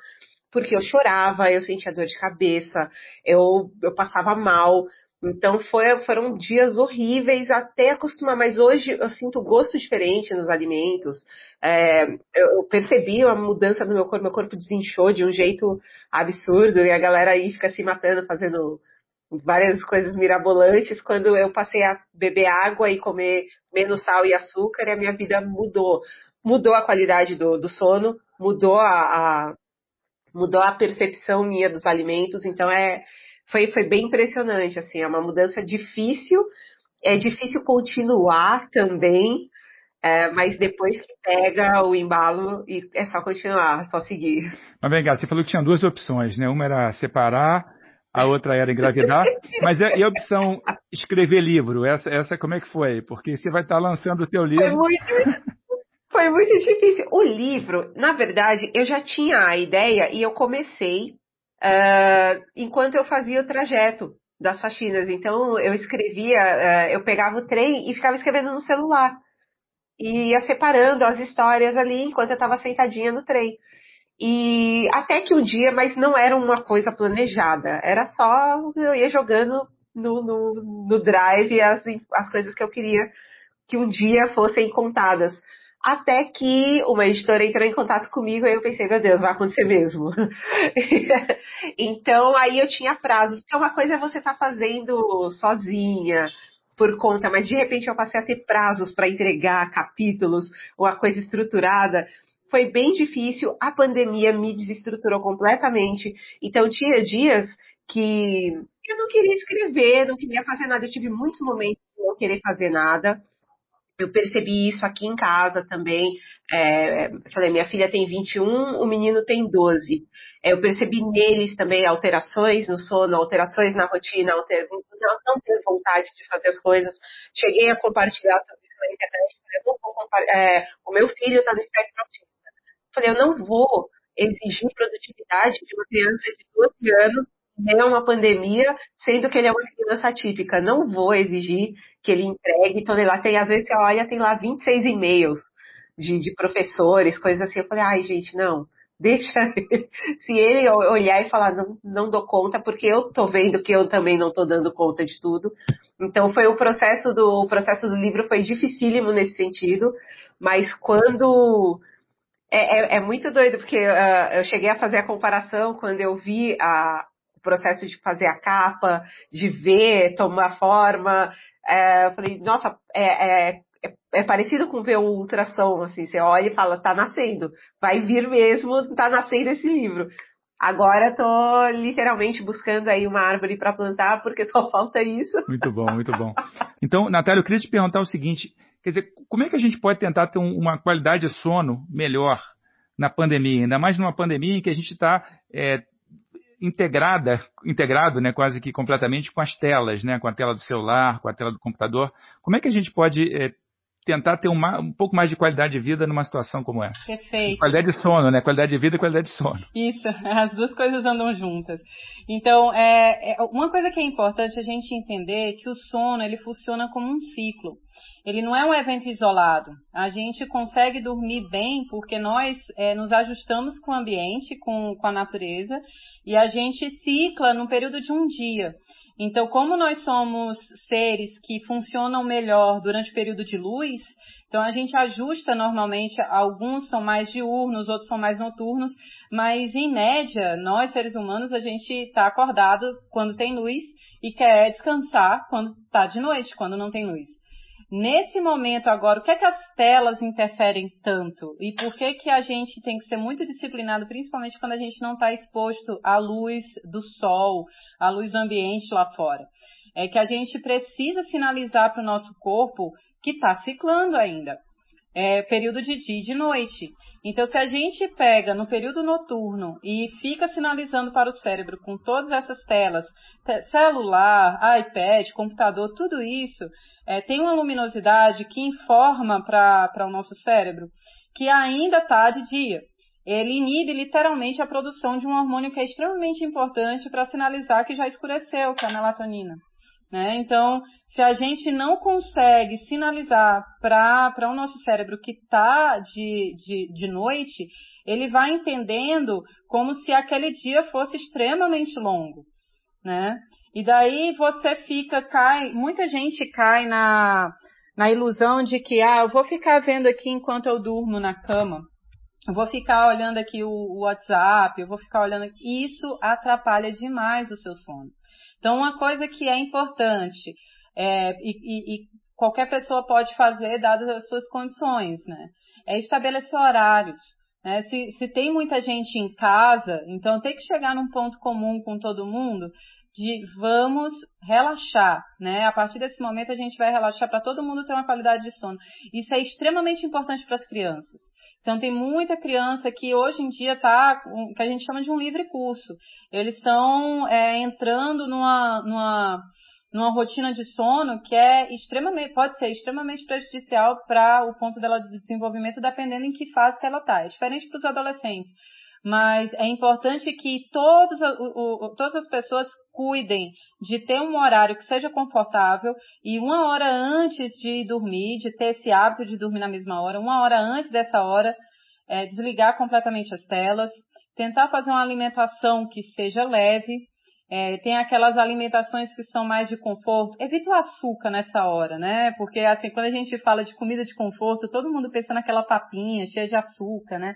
porque eu chorava, eu sentia dor de cabeça, eu, eu passava mal. Então foi, foram dias horríveis até acostumar, mas hoje eu sinto gosto diferente nos alimentos. É, eu, percebi uma mudança no meu corpo, meu corpo desinchou de um jeito absurdo e a galera aí fica se matando, fazendo várias coisas mirabolantes. Quando eu passei a beber água e comer menos sal e açúcar, a minha vida mudou. Mudou a qualidade do, do sono, mudou a, a mudou a percepção minha dos alimentos, então é foi, foi bem impressionante, assim, é uma mudança difícil, é difícil continuar também, é, mas depois que pega o embalo, e é só continuar, só seguir. Mas vem cá, você falou que tinha duas opções, né? Uma era separar, a outra era engravidar, mas é, e a opção escrever livro? Essa, essa como é que foi? Porque você vai estar lançando o teu livro. Foi muito, foi muito difícil. O livro, na verdade, eu já tinha a ideia e eu comecei uh, enquanto eu fazia o trajeto das faxinas. Então, eu escrevia, uh, eu pegava o trem e ficava escrevendo no celular. E ia separando as histórias ali enquanto eu estava sentadinha no trem. E até que um dia, mas não era uma coisa planejada, era só eu ia jogando no, no, no drive as, as coisas que eu queria que um dia fossem contadas. Até que uma editora entrou em contato comigo e eu pensei, meu Deus, vai acontecer mesmo. então aí eu tinha prazos. Porque uma coisa é você estar tá fazendo sozinha, por conta, mas de repente eu passei a ter prazos para entregar capítulos, uma coisa estruturada. Foi bem difícil, a pandemia me desestruturou completamente. Então tinha dias que eu não queria escrever, não queria fazer nada. Eu tive muitos momentos de não querer fazer nada. Eu percebi isso aqui em casa também. É, falei, minha filha tem 21, o menino tem 12. É, eu percebi neles também alterações no sono, alterações na rotina, alter... não, não ter vontade de fazer as coisas. Cheguei a compartilhar sobre isso na internet. Falei, vou compartilhar. É, o meu filho está no espectro autista. Falei, eu não vou exigir produtividade de uma criança de 12 anos é uma pandemia, sendo que ele é uma criança atípica. Não vou exigir que ele entregue tonelada. Tem, às vezes você olha, tem lá 26 e-mails de, de professores, coisas assim. Eu falei, ai, gente, não. Deixa. Se ele olhar e falar, não, não dou conta, porque eu tô vendo que eu também não tô dando conta de tudo. Então foi o processo do o processo do livro foi dificílimo nesse sentido, mas quando é, é, é muito doido, porque uh, eu cheguei a fazer a comparação quando eu vi a, processo de fazer a capa, de ver, tomar forma. É, eu falei, nossa, é, é, é, parecido com ver o ultrassom, assim, você olha e fala, tá nascendo, vai vir mesmo, tá nascendo esse livro. Agora tô literalmente buscando aí uma árvore para plantar, porque só falta isso. Muito bom, muito bom. Então, Natália, eu queria te perguntar o seguinte, quer dizer, como é que a gente pode tentar ter uma qualidade de sono melhor na pandemia, ainda mais numa pandemia em que a gente está é, integrada, integrado, né, quase que completamente com as telas, né, com a tela do celular, com a tela do computador. Como é que a gente pode é, tentar ter uma, um pouco mais de qualidade de vida numa situação como essa. Perfeito. Qualidade de sono, né? Qualidade de vida e qualidade de sono. Isso, as duas coisas andam juntas. Então, é, é, uma coisa que é importante a gente entender é que o sono ele funciona como um ciclo. Ele não é um evento isolado. A gente consegue dormir bem porque nós é, nos ajustamos com o ambiente, com, com a natureza, e a gente cicla no período de um dia. Então, como nós somos seres que funcionam melhor durante o período de luz, então a gente ajusta normalmente, alguns são mais diurnos, outros são mais noturnos, mas em média, nós seres humanos, a gente está acordado quando tem luz e quer descansar quando está de noite, quando não tem luz. Nesse momento agora, o que é que as telas interferem tanto? E por que que a gente tem que ser muito disciplinado, principalmente quando a gente não está exposto à luz do sol, à luz do ambiente lá fora? É que a gente precisa sinalizar para o nosso corpo que está ciclando ainda. É período de dia e de noite. Então, se a gente pega no período noturno e fica sinalizando para o cérebro com todas essas telas, celular, iPad, computador, tudo isso, é, tem uma luminosidade que informa para o nosso cérebro que ainda está de dia. Ele inibe literalmente a produção de um hormônio que é extremamente importante para sinalizar que já escureceu, que é a melatonina. Né? Então, se a gente não consegue sinalizar para o nosso cérebro que está de, de, de noite, ele vai entendendo como se aquele dia fosse extremamente longo. Né? E daí você fica, cai, muita gente cai na, na ilusão de que, ah, eu vou ficar vendo aqui enquanto eu durmo na cama. Eu vou ficar olhando aqui o, WhatsApp, eu vou ficar olhando. Isso atrapalha demais o seu sono. Então, uma coisa que é importante, é, e, e, e qualquer pessoa pode fazer, dadas as suas condições, né? É estabelecer horários. Né? Se, se tem muita gente em casa, então tem que chegar num ponto comum com todo mundo de vamos relaxar, né? A partir desse momento a gente vai relaxar para todo mundo ter uma qualidade de sono. Isso é extremamente importante para as crianças. Então tem muita criança que hoje em dia está, que a gente chama de um livre curso. Eles estão é, entrando numa, numa, numa rotina de sono que é extremamente, pode ser extremamente prejudicial para o ponto dela de desenvolvimento, dependendo em que fase que ela está. É diferente para os adolescentes mas é importante que o, todas as pessoas cuidem de ter um horário que seja confortável e uma hora antes de dormir, de ter esse hábito de dormir na mesma hora, uma hora antes dessa hora, é, desligar completamente as telas, tentar fazer uma alimentação que seja leve, é, tem aquelas alimentações que são mais de conforto. Evita o açúcar nessa hora, né? Porque assim, quando a gente fala de comida de conforto, todo mundo pensa naquela papinha cheia de açúcar, né?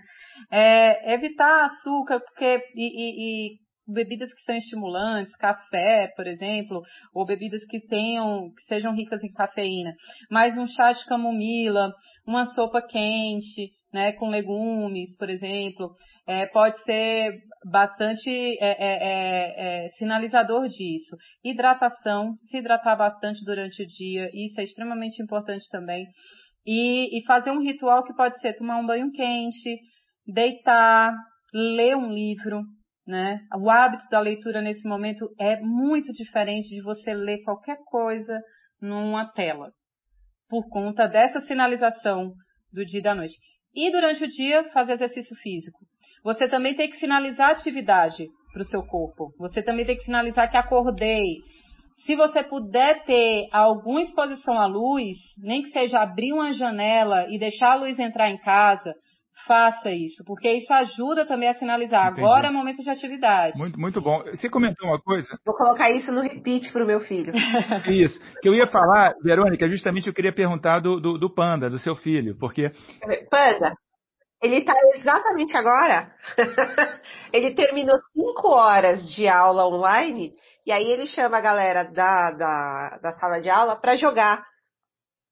É, evitar açúcar, porque e, e, e bebidas que são estimulantes, café, por exemplo, ou bebidas que tenham, que sejam ricas em cafeína. Mas um chá de camomila, uma sopa quente, né, com legumes, por exemplo, é, pode ser bastante é, é, é, é, sinalizador disso. Hidratação, se hidratar bastante durante o dia, isso é extremamente importante também. E, e fazer um ritual que pode ser tomar um banho quente, deitar, ler um livro, né? O hábito da leitura nesse momento é muito diferente de você ler qualquer coisa numa tela, por conta dessa sinalização do dia e da noite. E durante o dia, fazer exercício físico. Você também tem que sinalizar atividade para o seu corpo. Você também tem que sinalizar que acordei. Se você puder ter alguma exposição à luz, nem que seja abrir uma janela e deixar a luz entrar em casa, faça isso, porque isso ajuda também a sinalizar. Entendi. Agora é momento de atividade. Muito, muito bom. Você comentou uma coisa? Vou colocar isso no repeat para o meu filho. isso. Que eu ia falar, Verônica, justamente eu queria perguntar do, do, do Panda, do seu filho, porque. Panda, ele está exatamente agora. ele terminou cinco horas de aula online e aí ele chama a galera da, da, da sala de aula para jogar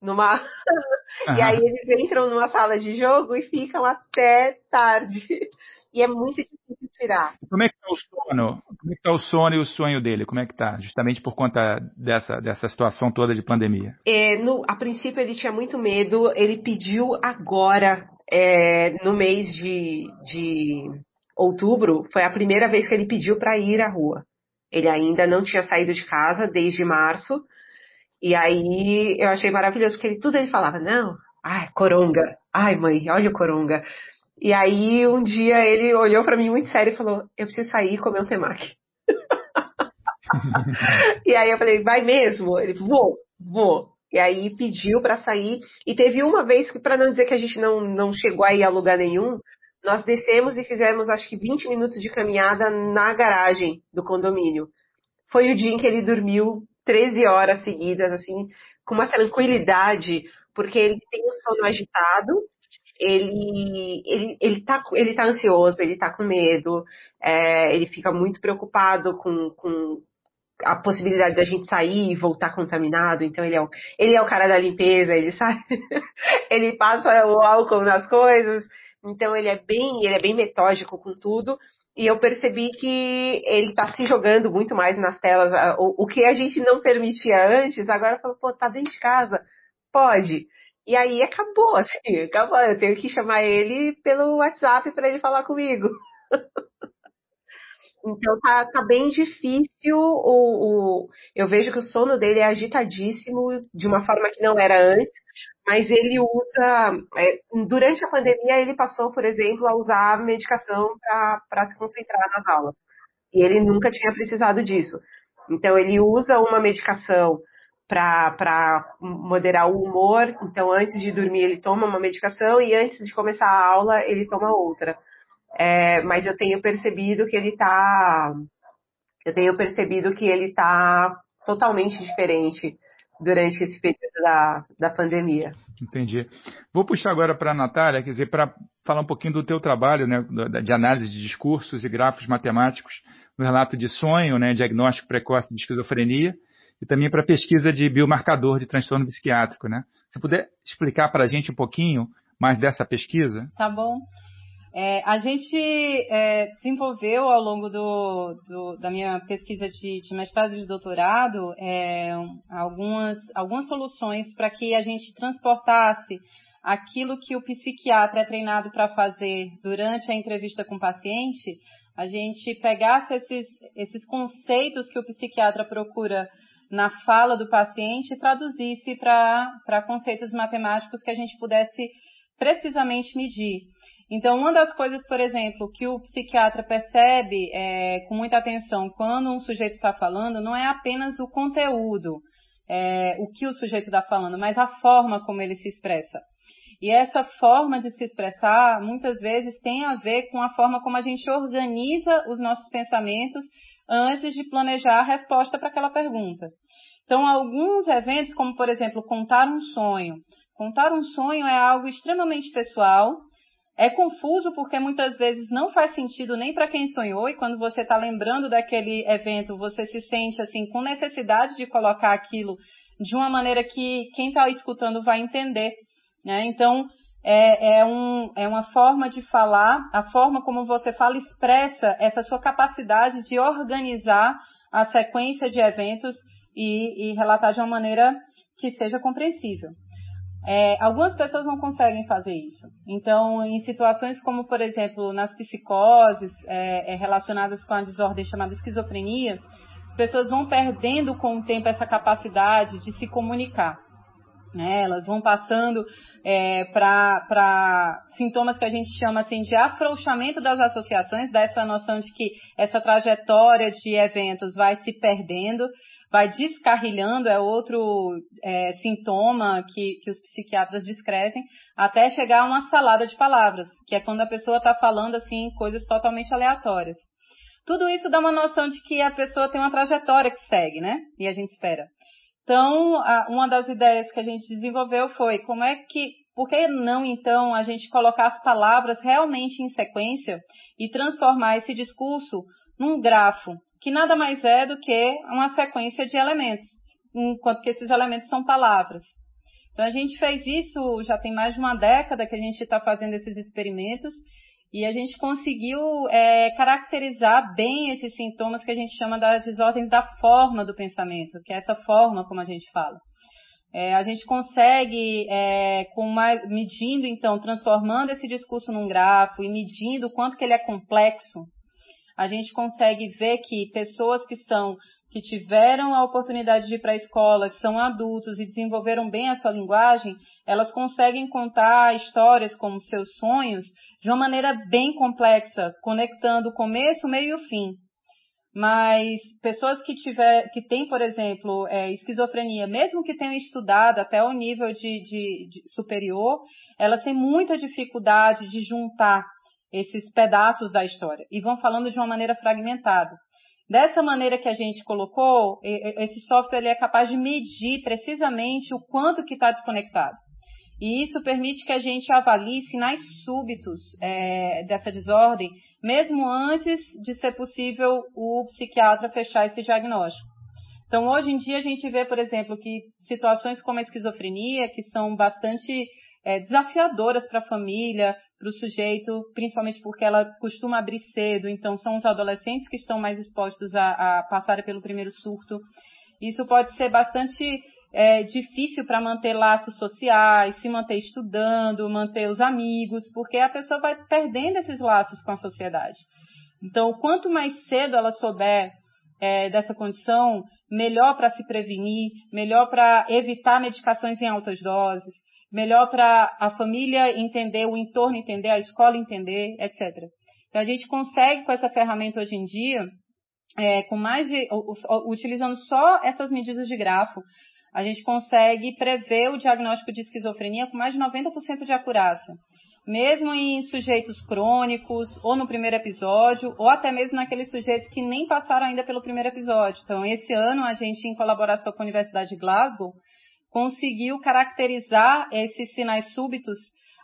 numa uhum. e aí eles entram numa sala de jogo e ficam até tarde e é muito difícil tirar. Como é que tá o sono? Como é que tá o sono e o sonho dele? Como é que tá? Justamente por conta dessa, dessa situação toda de pandemia. É, no, a princípio ele tinha muito medo, ele pediu agora, é, no mês de, de outubro, foi a primeira vez que ele pediu para ir à rua. Ele ainda não tinha saído de casa desde março, e aí eu achei maravilhoso, porque ele, tudo ele falava, não, Ai, coronga. Ai, mãe, olha o coronga. E aí um dia ele olhou para mim muito sério e falou: "Eu preciso sair e comer um temaki". e aí eu falei: "Vai mesmo?". Ele: "Vou, vou". E aí pediu para sair e teve uma vez que para não dizer que a gente não não chegou aí a lugar nenhum, nós descemos e fizemos acho que 20 minutos de caminhada na garagem do condomínio. Foi o dia em que ele dormiu 13 horas seguidas assim, com uma tranquilidade, porque ele tem o sono agitado ele, ele, ele, tá, ele tá ansioso, ele tá com medo, é, ele fica muito preocupado com, com a possibilidade da gente sair e voltar contaminado. Então ele é o, ele é o cara da limpeza, ele sabe, ele passa o álcool nas coisas. Então ele é bem, ele é bem metódico com tudo. E eu percebi que ele tá se jogando muito mais nas telas. O, o que a gente não permitia antes, agora falou, pô, tá dentro de casa, pode. E aí acabou, assim, acabou. Eu tenho que chamar ele pelo WhatsApp para ele falar comigo. Então tá, tá bem difícil. O, o, eu vejo que o sono dele é agitadíssimo de uma forma que não era antes, mas ele usa. É, durante a pandemia, ele passou, por exemplo, a usar medicação para se concentrar nas aulas. E ele nunca tinha precisado disso. Então ele usa uma medicação para moderar o humor. Então, antes de dormir, ele toma uma medicação e antes de começar a aula, ele toma outra. É, mas eu tenho percebido que ele está. Eu tenho percebido que ele está totalmente diferente durante esse período da, da pandemia. Entendi. Vou puxar agora para a Natália, quer dizer, para falar um pouquinho do teu trabalho, né, de análise de discursos e gráficos matemáticos no relato de sonho, né, diagnóstico precoce de esquizofrenia e também para pesquisa de biomarcador de transtorno psiquiátrico, né? Se puder explicar para a gente um pouquinho mais dessa pesquisa? Tá bom. É, a gente é, desenvolveu ao longo do, do, da minha pesquisa de, de mestrado e de doutorado é, algumas, algumas soluções para que a gente transportasse aquilo que o psiquiatra é treinado para fazer durante a entrevista com o paciente, a gente pegasse esses, esses conceitos que o psiquiatra procura na fala do paciente e traduzisse para conceitos matemáticos que a gente pudesse precisamente medir. Então, uma das coisas, por exemplo, que o psiquiatra percebe é, com muita atenção quando um sujeito está falando, não é apenas o conteúdo, é, o que o sujeito está falando, mas a forma como ele se expressa. E essa forma de se expressar, muitas vezes, tem a ver com a forma como a gente organiza os nossos pensamentos antes de planejar a resposta para aquela pergunta. Então, alguns eventos, como por exemplo, contar um sonho. Contar um sonho é algo extremamente pessoal, é confuso porque muitas vezes não faz sentido nem para quem sonhou, e quando você está lembrando daquele evento, você se sente assim com necessidade de colocar aquilo de uma maneira que quem está escutando vai entender. Né? Então, é, é, um, é uma forma de falar, a forma como você fala expressa essa sua capacidade de organizar a sequência de eventos e, e relatar de uma maneira que seja compreensível. É, algumas pessoas não conseguem fazer isso. Então, em situações como, por exemplo, nas psicoses é, é, relacionadas com a desordem chamada esquizofrenia, as pessoas vão perdendo com o tempo essa capacidade de se comunicar. Né? Elas vão passando é, para sintomas que a gente chama assim, de afrouxamento das associações, dessa noção de que essa trajetória de eventos vai se perdendo, vai descarrilhando, é outro é, sintoma que, que os psiquiatras descrevem, até chegar a uma salada de palavras, que é quando a pessoa está falando assim coisas totalmente aleatórias. Tudo isso dá uma noção de que a pessoa tem uma trajetória que segue, né? E a gente espera. Então, uma das ideias que a gente desenvolveu foi como é que, por que não então a gente colocar as palavras realmente em sequência e transformar esse discurso num grafo, que nada mais é do que uma sequência de elementos, enquanto que esses elementos são palavras. Então a gente fez isso já tem mais de uma década que a gente está fazendo esses experimentos e a gente conseguiu é, caracterizar bem esses sintomas que a gente chama das desordens da forma do pensamento, que é essa forma como a gente fala. É, a gente consegue, é, com mais, medindo, então, transformando esse discurso num grafo e medindo o quanto que ele é complexo, a gente consegue ver que pessoas que são que tiveram a oportunidade de ir para a escola, são adultos e desenvolveram bem a sua linguagem, elas conseguem contar histórias como seus sonhos de uma maneira bem complexa, conectando o começo, o meio e o fim. Mas pessoas que tiver, que têm, por exemplo, é, esquizofrenia, mesmo que tenham estudado até o nível de, de, de superior, elas têm muita dificuldade de juntar esses pedaços da história e vão falando de uma maneira fragmentada. Dessa maneira que a gente colocou, esse software ele é capaz de medir precisamente o quanto que está desconectado. E isso permite que a gente avalie sinais súbitos é, dessa desordem, mesmo antes de ser possível o psiquiatra fechar esse diagnóstico. Então, hoje em dia, a gente vê, por exemplo, que situações como a esquizofrenia, que são bastante é, desafiadoras para a família, para o sujeito, principalmente porque ela costuma abrir cedo, então são os adolescentes que estão mais expostos a, a passarem pelo primeiro surto. Isso pode ser bastante é, difícil para manter laços sociais, se manter estudando, manter os amigos, porque a pessoa vai perdendo esses laços com a sociedade. Então, quanto mais cedo ela souber é, dessa condição, melhor para se prevenir, melhor para evitar medicações em altas doses, melhor para a família entender, o entorno entender, a escola entender, etc. Então a gente consegue com essa ferramenta hoje em dia, é, com mais de, utilizando só essas medidas de grafo, a gente consegue prever o diagnóstico de esquizofrenia com mais de 90% de acurácia. Mesmo em sujeitos crônicos, ou no primeiro episódio, ou até mesmo naqueles sujeitos que nem passaram ainda pelo primeiro episódio. Então, esse ano, a gente, em colaboração com a Universidade de Glasgow, conseguiu caracterizar esses sinais súbitos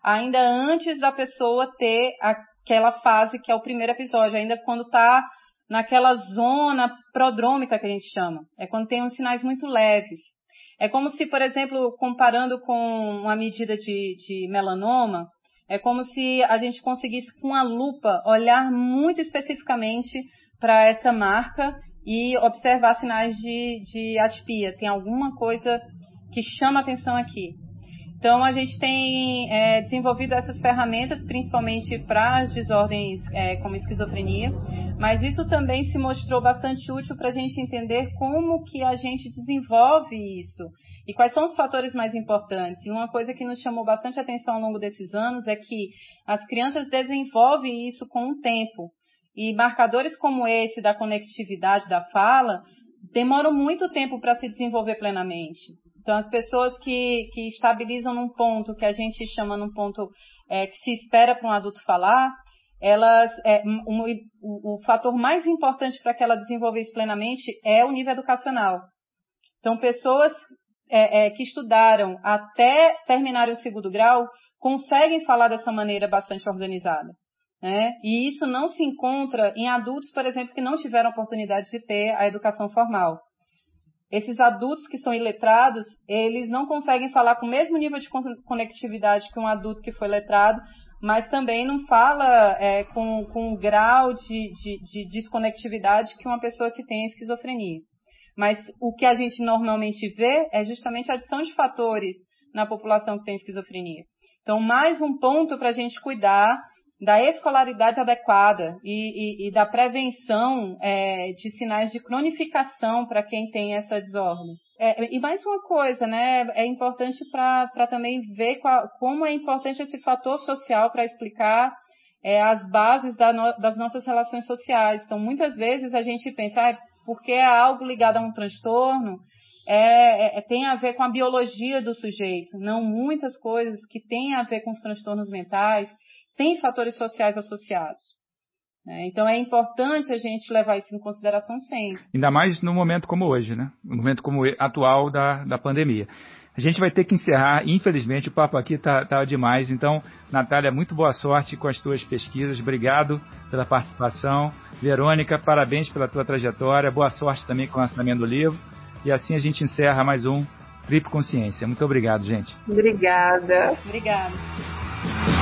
ainda antes da pessoa ter aquela fase que é o primeiro episódio, ainda quando está naquela zona prodrômica que a gente chama. É quando tem uns sinais muito leves. É como se, por exemplo, comparando com uma medida de, de melanoma, é como se a gente conseguisse com a lupa olhar muito especificamente para essa marca e observar sinais de, de atipia. Tem alguma coisa que chama atenção aqui. Então, a gente tem é, desenvolvido essas ferramentas principalmente para as desordens é, como esquizofrenia, mas isso também se mostrou bastante útil para a gente entender como que a gente desenvolve isso e quais são os fatores mais importantes. E uma coisa que nos chamou bastante atenção ao longo desses anos é que as crianças desenvolvem isso com o tempo. E marcadores como esse da conectividade da fala demoram muito tempo para se desenvolver plenamente. Então, as pessoas que, que estabilizam num ponto que a gente chama num ponto é, que se espera para um adulto falar, elas, é, um, o, o fator mais importante para que ela desenvolva isso plenamente é o nível educacional. Então, pessoas é, é, que estudaram até terminarem o segundo grau conseguem falar dessa maneira bastante organizada. Né? E isso não se encontra em adultos, por exemplo, que não tiveram oportunidade de ter a educação formal. Esses adultos que são iletrados, eles não conseguem falar com o mesmo nível de conectividade que um adulto que foi letrado, mas também não fala é, com, com um grau de, de, de desconectividade que uma pessoa que tem esquizofrenia. Mas o que a gente normalmente vê é justamente a adição de fatores na população que tem esquizofrenia. Então, mais um ponto para a gente cuidar da escolaridade adequada e, e, e da prevenção é, de sinais de cronificação para quem tem essa desordem. É, e mais uma coisa, né? É importante para também ver qual, como é importante esse fator social para explicar é, as bases da no, das nossas relações sociais. Então, muitas vezes a gente pensa, ah, porque é algo ligado a um transtorno, é, é, tem a ver com a biologia do sujeito. Não muitas coisas que têm a ver com os transtornos mentais tem fatores sociais associados. Né? Então é importante a gente levar isso em consideração sempre. Ainda mais no momento como hoje, né? No momento como atual da, da pandemia. A gente vai ter que encerrar, infelizmente, o papo aqui tá, tá demais. Então, Natália, muito boa sorte com as tuas pesquisas. Obrigado pela participação. Verônica, parabéns pela tua trajetória. Boa sorte também com o lançamento do livro. E assim a gente encerra mais um Trip Consciência. Muito obrigado, gente. Obrigada. Obrigada.